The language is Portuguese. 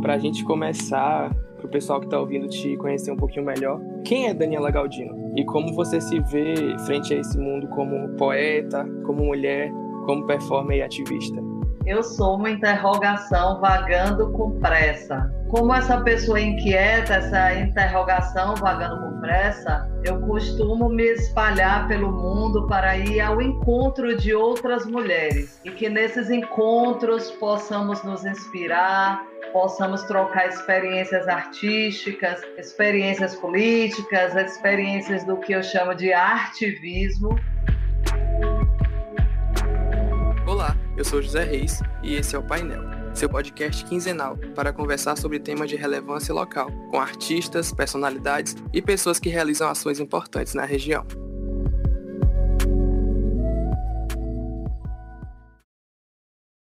Para a gente começar, para o pessoal que está ouvindo te conhecer um pouquinho melhor, quem é Daniela Galdino? E como você se vê frente a esse mundo como poeta, como mulher, como performer e ativista? Eu sou uma interrogação vagando com pressa. Como essa pessoa inquieta, essa interrogação vagando com pressa, eu costumo me espalhar pelo mundo para ir ao encontro de outras mulheres e que nesses encontros possamos nos inspirar, possamos trocar experiências artísticas, experiências políticas, experiências do que eu chamo de artivismo Olá, eu sou José Reis e esse é o Painel, seu podcast quinzenal para conversar sobre temas de relevância local, com artistas, personalidades e pessoas que realizam ações importantes na região.